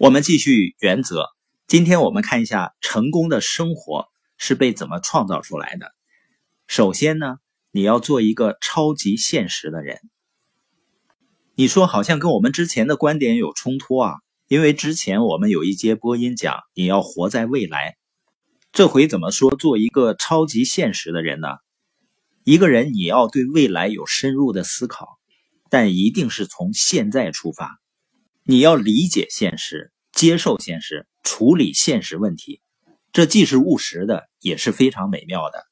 我们继续原则。今天我们看一下成功的生活是被怎么创造出来的。首先呢，你要做一个超级现实的人。你说好像跟我们之前的观点有冲突啊？因为之前我们有一节播音讲你要活在未来，这回怎么说做一个超级现实的人呢？一个人你要对未来有深入的思考，但一定是从现在出发。你要理解现实，接受现实，处理现实问题，这既是务实的，也是非常美妙的。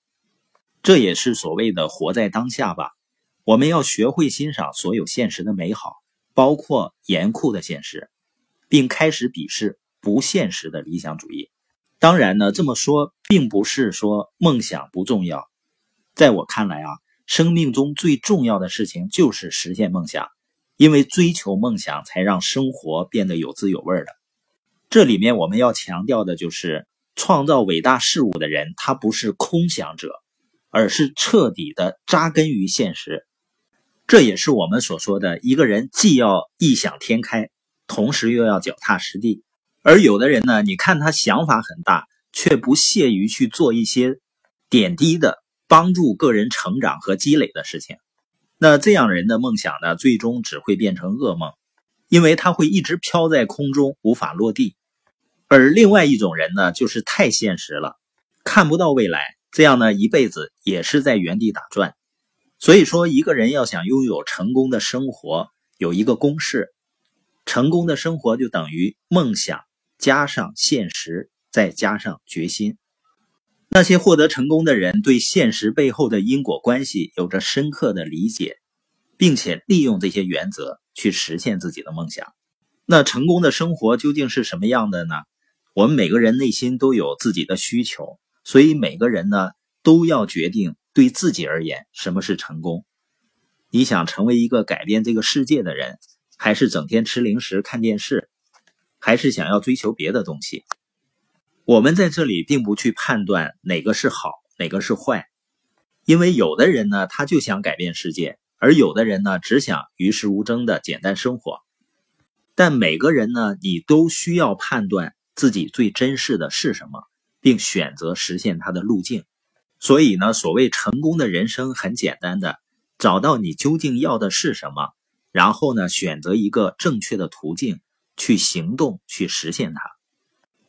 这也是所谓的活在当下吧。我们要学会欣赏所有现实的美好，包括严酷的现实，并开始鄙视不现实的理想主义。当然呢，这么说并不是说梦想不重要。在我看来啊，生命中最重要的事情就是实现梦想。因为追求梦想，才让生活变得有滋有味的。这里面我们要强调的就是，创造伟大事物的人，他不是空想者，而是彻底的扎根于现实。这也是我们所说的，一个人既要异想天开，同时又要脚踏实地。而有的人呢，你看他想法很大，却不屑于去做一些点滴的帮助个人成长和积累的事情。那这样人的梦想呢，最终只会变成噩梦，因为他会一直飘在空中，无法落地。而另外一种人呢，就是太现实了，看不到未来，这样呢，一辈子也是在原地打转。所以说，一个人要想拥有成功的生活，有一个公式：成功的生活就等于梦想加上现实，再加上决心。那些获得成功的人，对现实背后的因果关系有着深刻的理解，并且利用这些原则去实现自己的梦想。那成功的生活究竟是什么样的呢？我们每个人内心都有自己的需求，所以每个人呢都要决定对自己而言什么是成功。你想成为一个改变这个世界的人，还是整天吃零食看电视，还是想要追求别的东西？我们在这里并不去判断哪个是好，哪个是坏，因为有的人呢，他就想改变世界，而有的人呢，只想与世无争的简单生活。但每个人呢，你都需要判断自己最珍视的是什么，并选择实现它的路径。所以呢，所谓成功的人生很简单的，找到你究竟要的是什么，然后呢，选择一个正确的途径去行动，去实现它。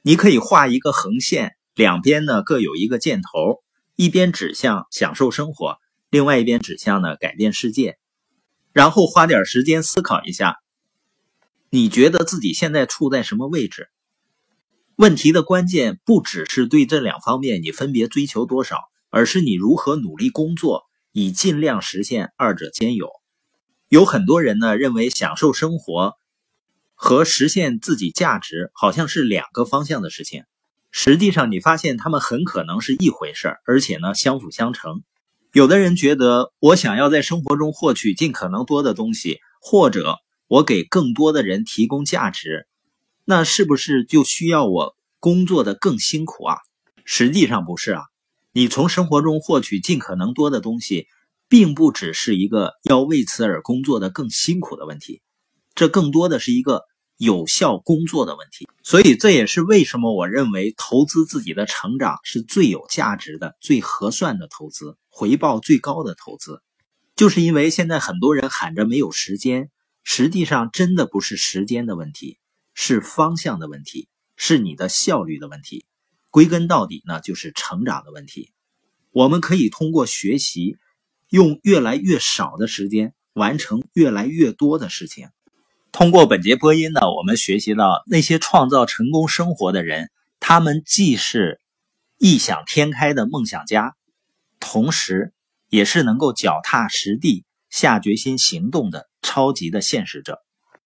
你可以画一个横线，两边呢各有一个箭头，一边指向享受生活，另外一边指向呢改变世界。然后花点时间思考一下，你觉得自己现在处在什么位置？问题的关键不只是对这两方面你分别追求多少，而是你如何努力工作，以尽量实现二者兼有。有很多人呢认为享受生活。和实现自己价值好像是两个方向的事情，实际上你发现他们很可能是一回事而且呢相辅相成。有的人觉得我想要在生活中获取尽可能多的东西，或者我给更多的人提供价值，那是不是就需要我工作的更辛苦啊？实际上不是啊，你从生活中获取尽可能多的东西，并不只是一个要为此而工作的更辛苦的问题，这更多的是一个。有效工作的问题，所以这也是为什么我认为投资自己的成长是最有价值的、最合算的投资，回报最高的投资。就是因为现在很多人喊着没有时间，实际上真的不是时间的问题，是方向的问题，是你的效率的问题。归根到底呢，就是成长的问题。我们可以通过学习，用越来越少的时间完成越来越多的事情。通过本节播音呢，我们学习到那些创造成功生活的人，他们既是异想天开的梦想家，同时也是能够脚踏实地、下决心行动的超级的现实者。